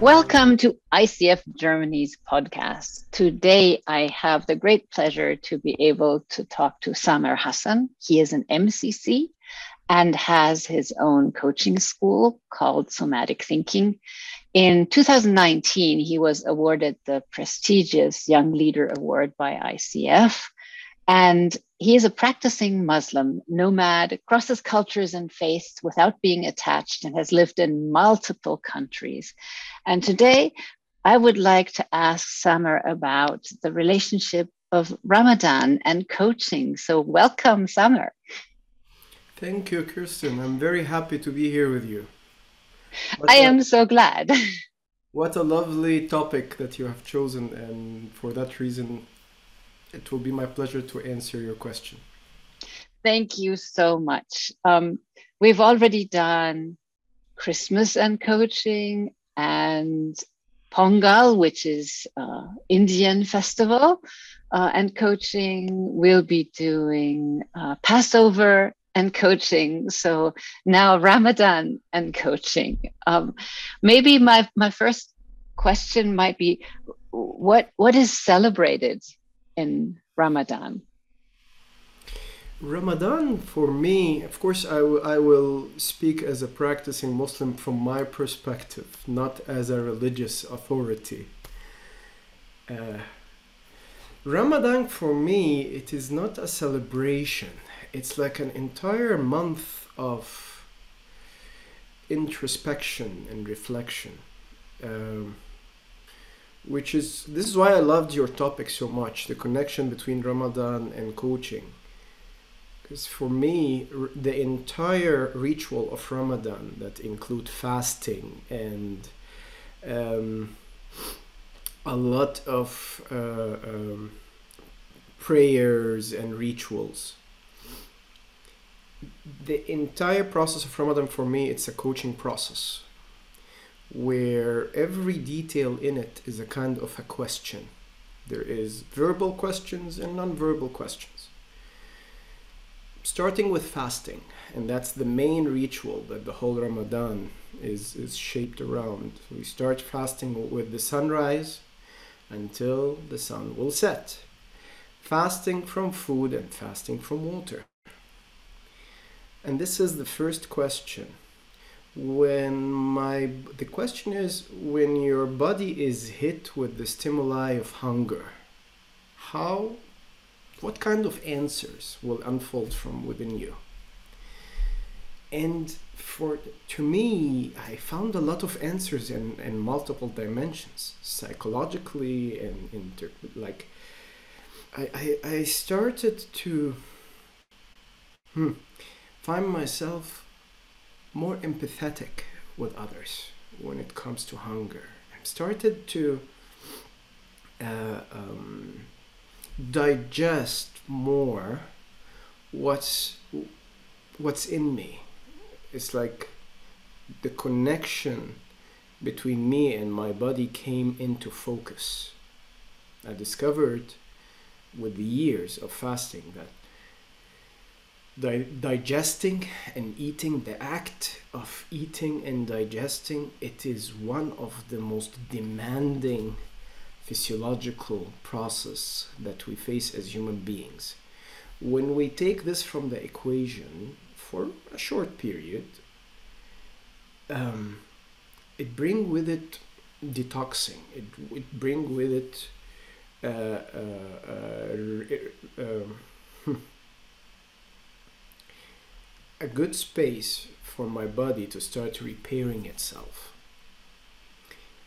Welcome to ICF Germany's podcast. Today, I have the great pleasure to be able to talk to Samer Hassan. He is an MCC and has his own coaching school called Somatic Thinking. In 2019, he was awarded the prestigious Young Leader Award by ICF. And he is a practicing Muslim, nomad, crosses cultures and faiths without being attached, and has lived in multiple countries. And today, I would like to ask Samer about the relationship of Ramadan and coaching. So, welcome, Samer. Thank you, Kirsten. I'm very happy to be here with you. What I a, am so glad. what a lovely topic that you have chosen, and for that reason, it will be my pleasure to answer your question. Thank you so much. Um, we've already done Christmas and coaching and Pongal, which is uh, Indian festival, uh, and coaching. We'll be doing uh, Passover and coaching. So now Ramadan and coaching. Um, maybe my my first question might be, what what is celebrated in Ramadan? Ramadan for me, of course, I, I will speak as a practicing Muslim from my perspective, not as a religious authority. Uh, Ramadan for me, it is not a celebration. It's like an entire month of introspection and reflection. Um, which is this is why I loved your topic so much the connection between Ramadan and coaching. Because for me, the entire ritual of Ramadan that include fasting and um, a lot of uh, um, prayers and rituals. The entire process of Ramadan for me, it's a coaching process where every detail in it is a kind of a question. There is verbal questions and non-verbal questions. Starting with fasting, and that's the main ritual that the whole Ramadan is, is shaped around. We start fasting with the sunrise until the sun will set. Fasting from food and fasting from water. And this is the first question when my the question is when your body is hit with the stimuli of hunger how what kind of answers will unfold from within you? And for to me i found a lot of answers in, in multiple dimensions psychologically and like I, I i started to hmm, find myself more empathetic with others when it comes to hunger. I've started to uh, um, digest more what's what's in me. It's like the connection between me and my body came into focus. I discovered with the years of fasting that di- digesting and eating, the act of eating and digesting, it is one of the most demanding physiological process that we face as human beings. When we take this from the equation for a short period, um, it bring with it detoxing. It it bring with it uh, uh, uh, um, a good space for my body to start repairing itself.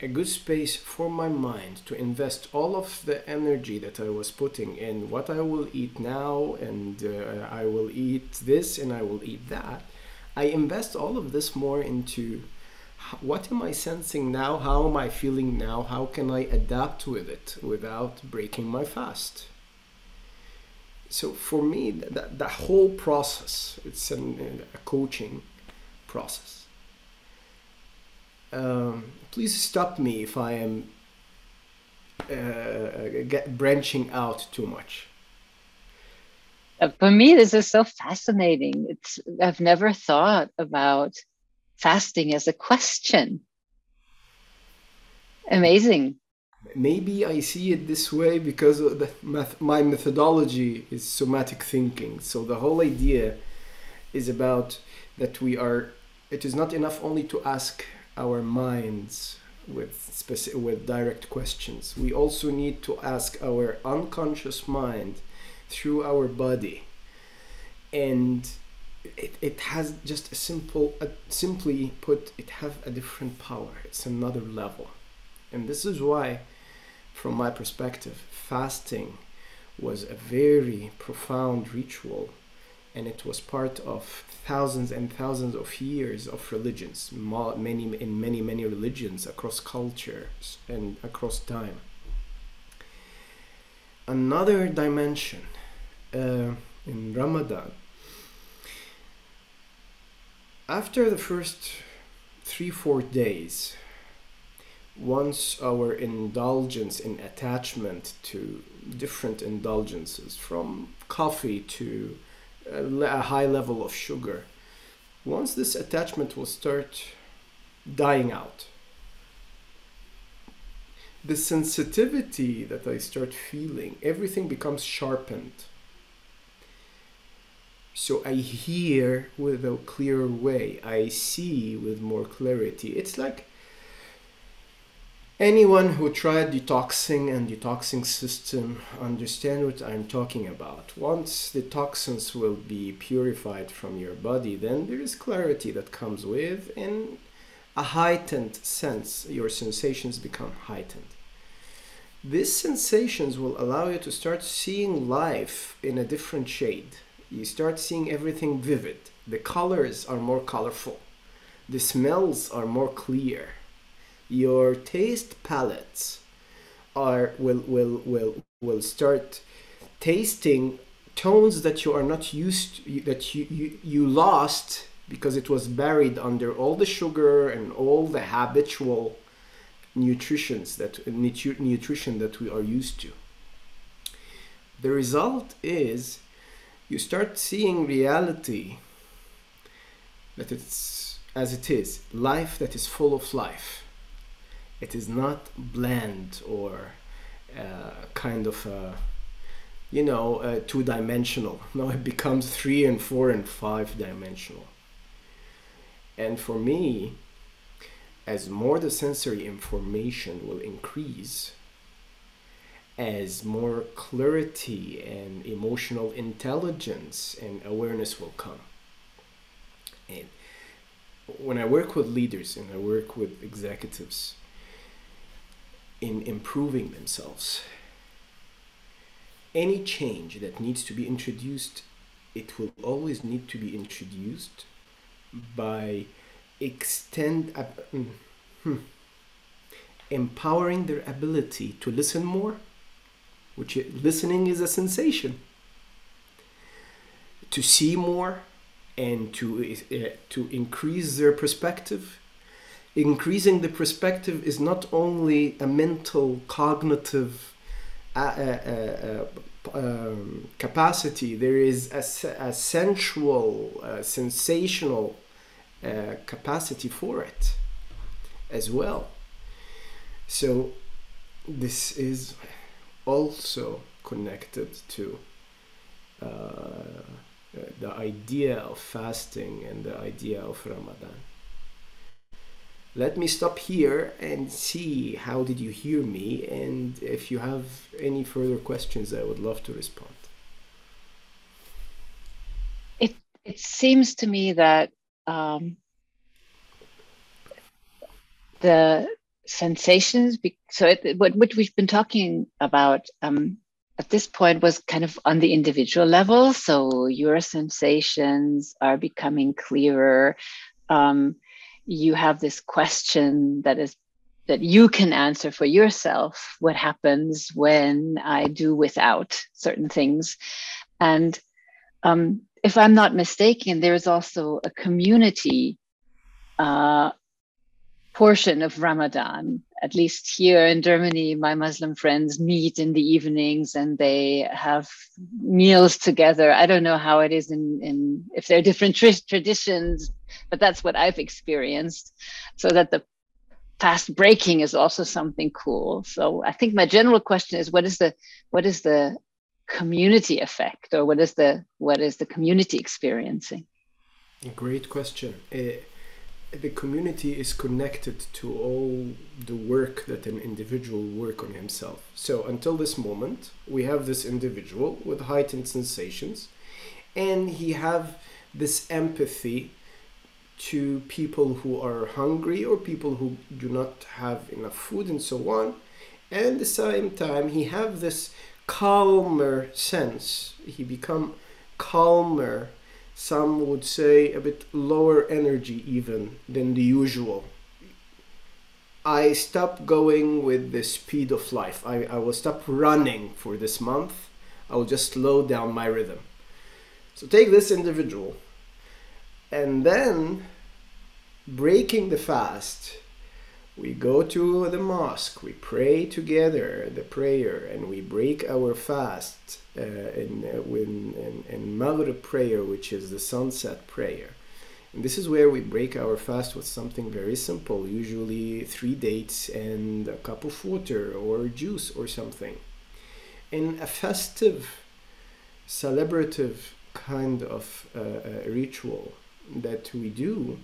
A good space for my mind to invest all of the energy that I was putting in what I will eat now and uh, I will eat this and I will eat that. I invest all of this more into what am I sensing now? How am I feeling now? How can I adapt with it without breaking my fast? So for me that, that whole process it's an, a coaching process. Um, please stop me if i am uh, get branching out too much. Uh, for me this is so fascinating. It's i've never thought about fasting as a question. Amazing. Maybe I see it this way because my methodology is somatic thinking. So the whole idea is about that we are. It is not enough only to ask our minds with specific, with direct questions. We also need to ask our unconscious mind through our body, and it, it has just a simple, simply put, it have a different power. It's another level, and this is why, from my perspective, fasting was a very profound ritual and it was part of thousands and thousands of years of religions many in many many religions across cultures and across time. Another dimension uh, in ramadan after the first three four days once our indulgence in attachment to different indulgences from coffee to uh, a high level of sugar. Once this attachment will start dying out, the sensitivity that I start feeling, everything becomes sharpened. So I hear with a clearer way, I see with more clarity. It's like anyone who tried detoxing and detoxing system understand what i'm talking about. Once the toxins will be purified from your body then there is clarity that comes with and a heightened sense your sensations become heightened. These sensations will allow you to start seeing life in a different shade. You start seeing everything vivid. The colors are more colorful. The smells are more clear your taste palates are will will will will start tasting tones that you are not used to, that you, you you lost because it was buried under all the sugar and all the habitual nutritions that nutri- nutrition that we are used to. The result is you start seeing reality that it's as it is life that is full of life it is not bland or uh, kind of uh, you know uh, two dimensional no it becomes three and four and five dimensional and for me as more the sensory information will increase as more clarity and emotional intelligence and awareness will come. And when i work with leaders and i work with executives in improving themselves. Any change that needs to be introduced, it will always need to be introduced by extend uh, hmm, empowering their ability to listen more, which listening is a sensation, to see more, and to uh, to increase their perspective increasing the perspective is not only a mental cognitive uh, uh, uh, um, capacity. There is a, a sensual uh, sensational uh, capacity for it as well. So this is also connected to uh, the idea of fasting and the idea of ramadan let me stop here and see how did you hear me and if you have any further questions i would love to respond. It it seems to me that um, the sensations so it, what, what we've been talking about um, at this point was kind of on the individual level. So your sensations are becoming clearer. Um, you have this question that is that you can answer for yourself what happens when i do without certain things? And um, if i'm not mistaken there's also a community uh, portion of ramadan at least here in Germany, my Muslim friends meet in the evenings and they have meals together. I don't know how it is in, in if there are different tr- traditions, but that's what I've experienced. So that the fast breaking is also something cool. So I think my general question is what is the what is the community effect or what is the what is the community experiencing? Great question. Uh, the community is connected to all the work that an individual work on himself. So until this moment, we have this individual with heightened sensations, and he have this empathy to people who are hungry or people who do not have enough food and so on. And at the same time, he have this calmer sense. He become calmer some would say a bit lower energy even than the usual. I stop going with the speed of life. I, I will stop running for this month. I will just slow down my rhythm. So take this individual and then breaking the fast we go to the mosque, we pray together the prayer, and we break our fast uh, in, uh, in, in, Maghrib prayer, which is the sunset prayer. And this is where we break our fast with something very simple, usually three dates and a cup of water or juice or something. In a festive, celebrative kind of uh, uh ritual that we do,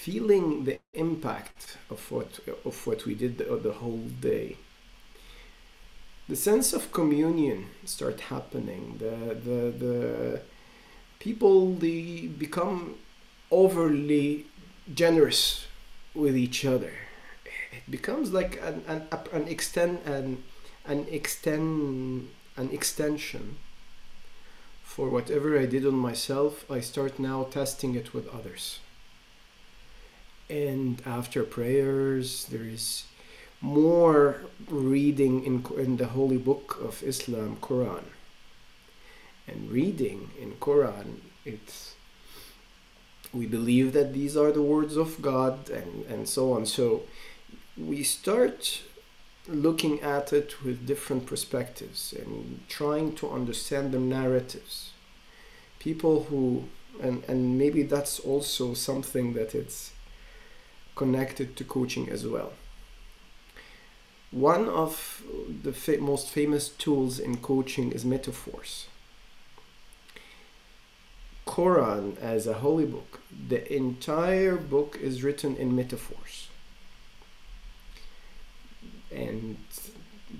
feeling the impact of what of what we did the, the whole day. The sense of communion start happening. The the the people they become overly generous with each other. It becomes like an an, an extend an an extend an extension. For whatever I did on myself I start now testing it with others and after prayers there is more reading in, in the holy book of islam quran. And reading in quran it's we believe that these are the words of god and, and so on. So we start looking at it with different perspectives and trying to understand the narratives. People who and, and maybe that's also something that it's connected to coaching as well. One of the fa- most famous tools in coaching is metaphors. Quran as a holy book, the entire book is written in metaphors. And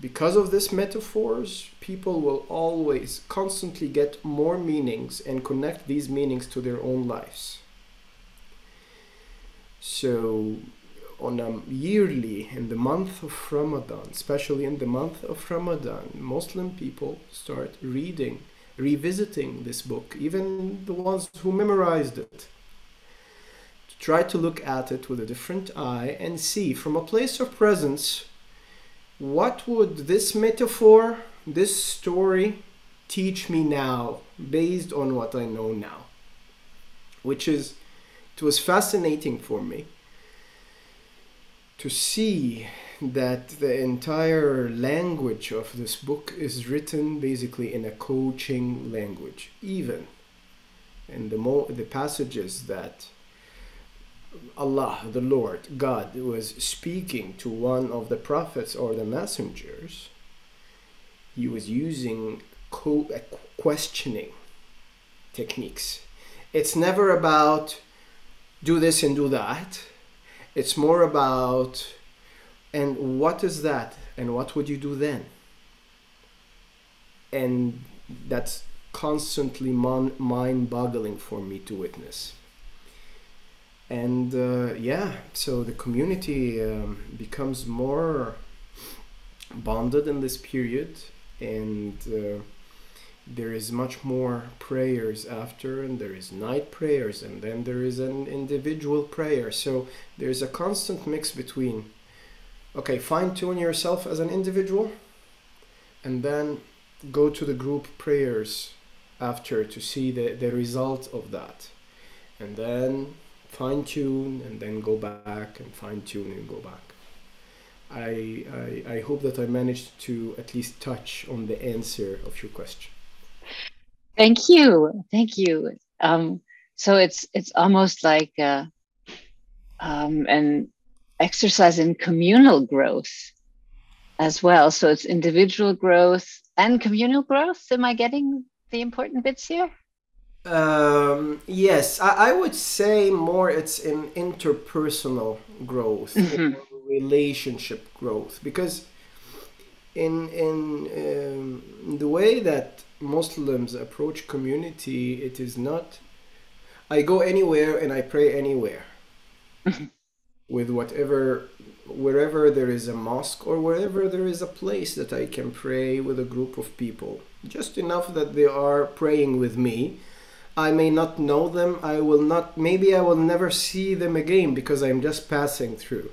because of this metaphors, people will always constantly get more meanings and connect these meanings to their own lives. So, on a yearly, in the month of Ramadan, especially in the month of Ramadan, Muslim people start reading, revisiting this book, even the ones who memorized it. To try to look at it with a different eye and see from a place of presence what would this metaphor, this story, teach me now based on what I know now? Which is it was fascinating for me to see that the entire language of this book is written basically in a coaching language even in the mo- the passages that Allah the Lord God was speaking to one of the prophets or the messengers he was using co- questioning techniques. It's never about do this and do that. It's more about, and what is that? And what would you do then? And that's constantly mon- mind boggling for me to witness. And uh, yeah, so the community um, becomes more bonded in this period and. Uh, there is much more prayers after and there is night prayers and then there is an individual prayer. So there's a constant mix between okay fine tune yourself as an individual and then go to the group prayers after to see the, the result of that. And then fine tune and then go back and fine tune and go back. I, I, I hope that I managed to at least touch on the answer of your question Thank you, thank you. Um, so it's it's almost like uh, um, an exercise in communal growth as well. So it's individual growth and communal growth. Am I getting the important bits here? Um, yes, I, I, would say more it's in interpersonal growth, mm-hmm. relationship growth, because in in um, the way that Muslims approach community, it is not. I go anywhere and I pray anywhere, with whatever, wherever there is a mosque or wherever there is a place that I can pray with a group of people, just enough that they are praying with me I may not know them. I will not, maybe I will never see them again because I'm just passing through.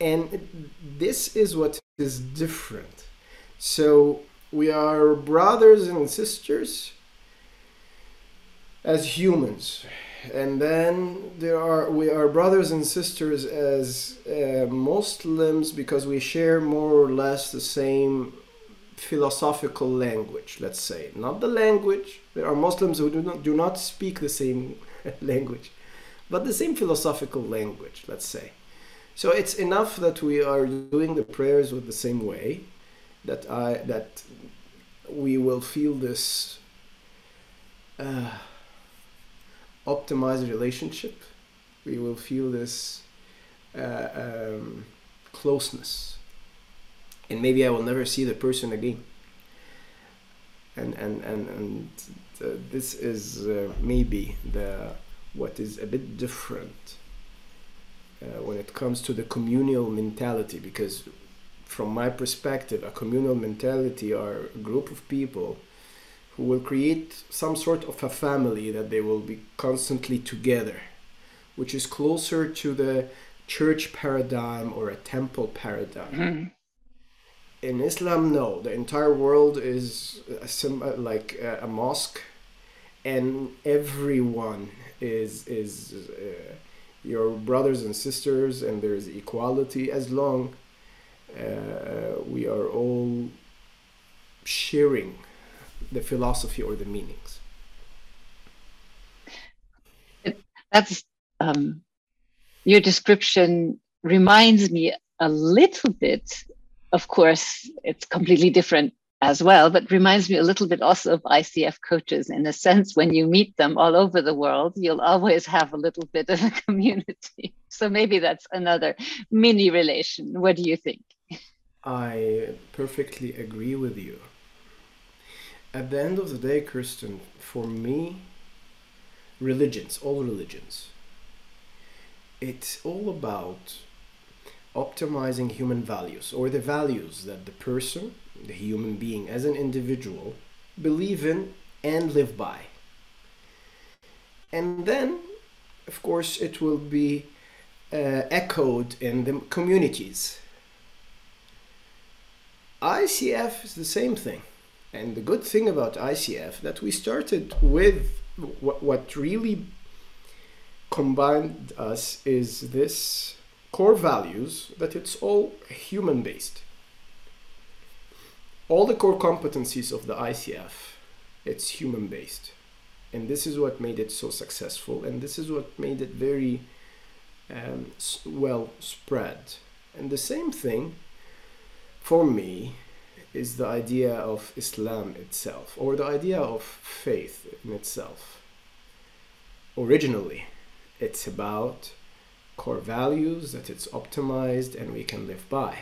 And this is what is different. So we are brothers and sisters as humans. And then there are we are brothers and sisters as uh, Muslims because we share more or less the same philosophical language, let's say. Not the language. There are Muslims who do not, do not speak the same language, but the same philosophical language, let's say. So it's enough that we are doing the prayers with the same way that I that we will feel this uh, optimized relationship. We will feel this uh, um, closeness and maybe I will never see the person again. And and and and uh, this is uh, maybe the what is a bit different uh, when it comes to the communal mentality because from my perspective a communal mentality are a group of people who will create some sort of a family that they will be constantly together which is closer to the church paradigm or a temple paradigm mm-hmm in Islam, no. The entire world is a, like a, mosque, and everyone is is uh, your brothers and sisters, and there is equality as long uh, we are all sharing the philosophy or the meanings. That's um, your description reminds me a little bit of course, it's completely different as well, but reminds me a little bit also of ICF coaches in a sense when you meet them all over the world, you'll always have a little bit of a community. So maybe that's another mini relation. What do you think? I perfectly agree with you. At the end of the day, Kirsten, for me, religions, all religions, it's all about optimizing human values or the values that the person, the human being as an individual, believe in and live by. And then, of course, it will be uh, echoed in the communities. ICF is the same thing. And the good thing about ICF that we started with what, what really combined us is this core values that it's all human based. All the core competencies of the ICF, it's human based. And this is what made it so successful, and this is what made it very um, well spread. And the same thing for me is the idea of Islam itself, or the idea of faith in itself. Originally, it's about core values that it's optimized and we can live by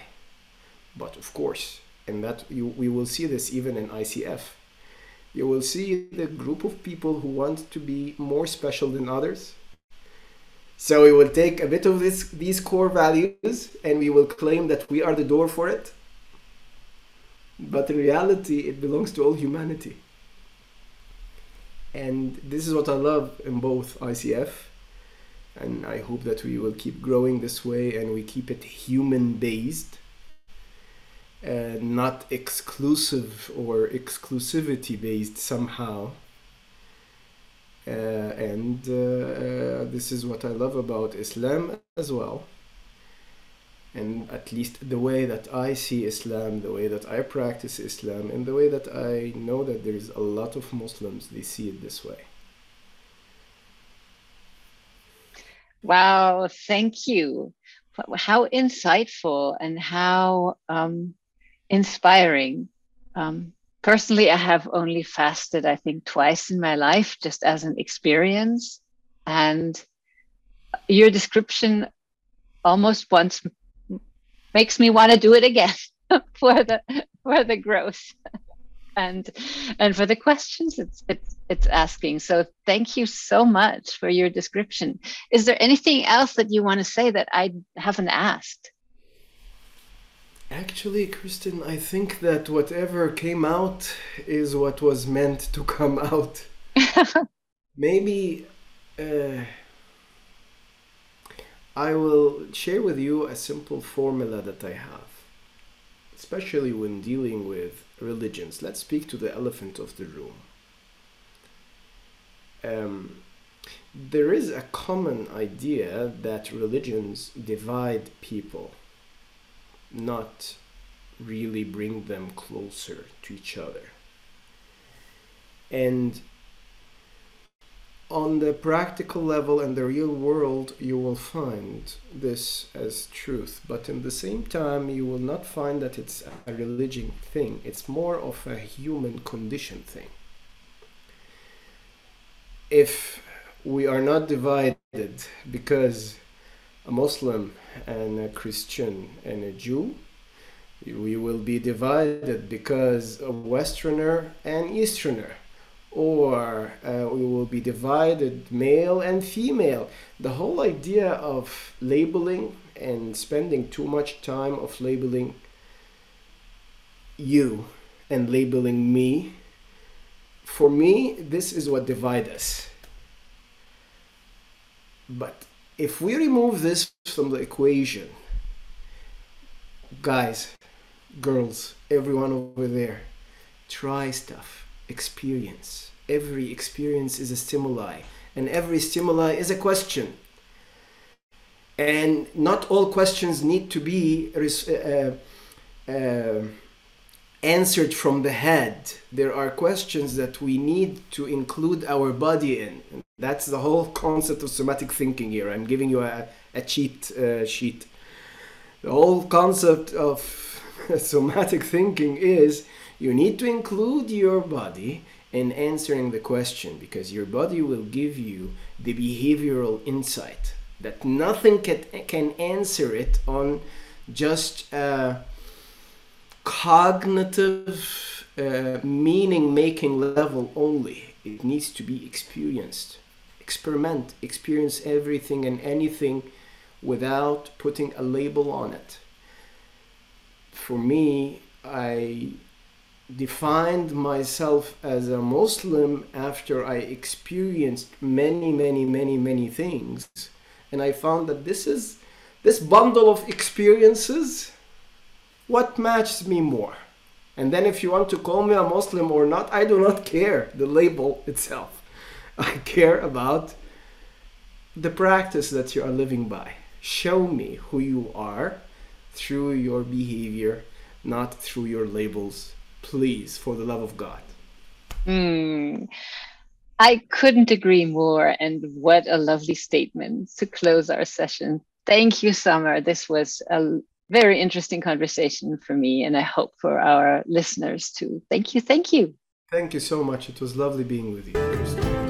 but of course and that you, we will see this even in icf you will see the group of people who want to be more special than others. So we will take a bit of this these core values and we will claim that we are the door for it. But in reality it belongs to all humanity. And this is what i love in both icf and I hope that we will keep growing this way and we keep it human based uh, not exclusive or exclusivity based somehow. Uh, and uh, uh, this is what I love about Islam as well. And at least the way that I see Islam, the way that I practice Islam, and the way that I know that there is a lot of Muslims, they see it this way. Wow, thank you how insightful and how um, inspiring. Um, personally, I have only fasted, I think, twice in my life, just as an experience. And your description almost once makes me want to do it again for the for the growth and and for the questions it's it's it's asking so thank you so much for your description is there anything else that you want to say that i haven't asked actually Kirsten i think that whatever came out is what was meant to come out maybe uh, i will share with you a simple formula that i have especially when dealing with religions. Let's speak to the elephant of the room. Um, there is a common idea that religions divide people, not really bring them closer to each other. And on the practical level and the real world, you will find this as truth. But in the same time, you will not find that it's a religion thing. It's more of a human condition thing. If we are not divided because a Muslim and a Christian and a Jew, we will be divided because a Westerner and Easterner or uh, we will be divided male and female. The whole idea of labeling and spending too much time of labeling you and labeling me, for me, this is what divides us. But if we remove this from the equation, guys, girls, everyone over there, try stuff experience. Every experience is a stimuli, and every stimuli is a question. And not all questions need to be uh, uh, answered from the head. There are questions that we need to include our body in. That's the whole concept of somatic thinking here. I'm giving you a, a cheat uh, sheet. The whole concept of somatic thinking is you need to include your body in answering the question because your body will give you the behavioral insight that nothing can, can answer it on just a cognitive uh, meaning making level only. It needs to be experienced. Experiment, experience everything and anything without putting a label on it. For me, I defined myself as a Muslim after I experienced many, many, many, many things. And I found that this is this bundle of experiences what matches me more. And then if you want to call me a Muslim or not, I do not care the label itself. I care about the practice that you are living by. Show me who you are through your behavior, not through your labels please, for the love of God. Mm, I couldn't agree more. And what a lovely statement to close our session. Thank you, Samer. This was a very interesting conversation for me, and I hope for our listeners too. Thank you. Thank you. Thank you so much. It was lovely being with you,